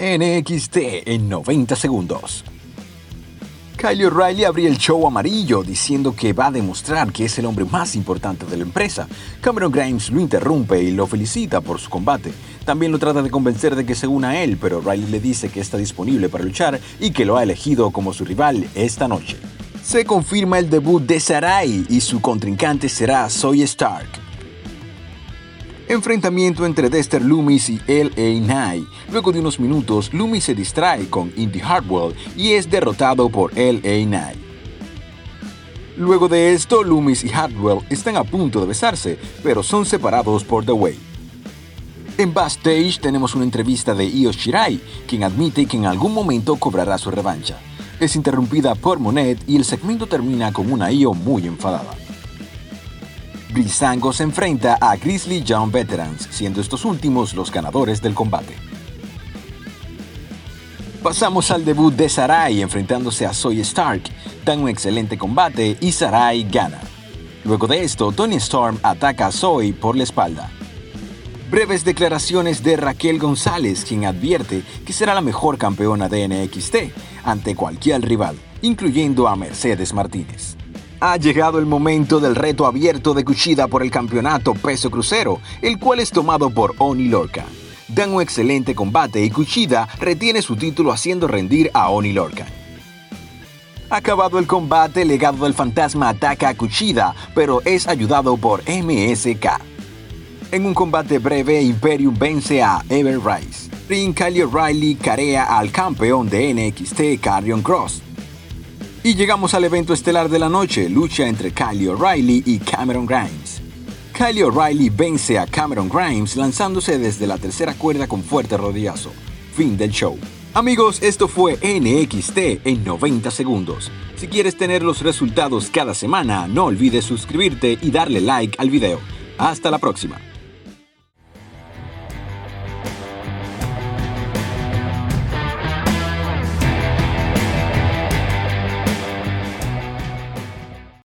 NXT en 90 segundos. Kyle O'Reilly abría el show amarillo diciendo que va a demostrar que es el hombre más importante de la empresa. Cameron Grimes lo interrumpe y lo felicita por su combate. También lo trata de convencer de que se una a él, pero O'Reilly le dice que está disponible para luchar y que lo ha elegido como su rival esta noche. Se confirma el debut de Sarai y su contrincante será Soy Stark. Enfrentamiento entre Dexter Loomis y L.A. Knight. Luego de unos minutos, Loomis se distrae con Indy Hartwell y es derrotado por L.A. Knight. Luego de esto, Loomis y Hartwell están a punto de besarse, pero son separados por The Way. En backstage tenemos una entrevista de Io Shirai, quien admite que en algún momento cobrará su revancha. Es interrumpida por Monet y el segmento termina con una Io muy enfadada. Brisango se enfrenta a Grizzly Young Veterans, siendo estos últimos los ganadores del combate. Pasamos al debut de Sarai enfrentándose a Soy Stark, dan un excelente combate y Sarai gana. Luego de esto, Tony Storm ataca a Soy por la espalda. Breves declaraciones de Raquel González, quien advierte que será la mejor campeona de NXT ante cualquier rival, incluyendo a Mercedes Martínez. Ha llegado el momento del reto abierto de Kushida por el campeonato peso crucero, el cual es tomado por Oni Lorca. Dan un excelente combate y Kushida retiene su título haciendo rendir a Oni Lorca. Acabado el combate, Legado del Fantasma ataca a Kushida, pero es ayudado por MSK. En un combate breve, Imperium vence a Ever Rice. Ring Kyle O'Reilly carea al campeón de NXT, Carrion Cross. Y llegamos al evento estelar de la noche, lucha entre Kylie O'Reilly y Cameron Grimes. Kylie O'Reilly vence a Cameron Grimes lanzándose desde la tercera cuerda con fuerte rodillazo. Fin del show. Amigos, esto fue NXT en 90 segundos. Si quieres tener los resultados cada semana, no olvides suscribirte y darle like al video. Hasta la próxima.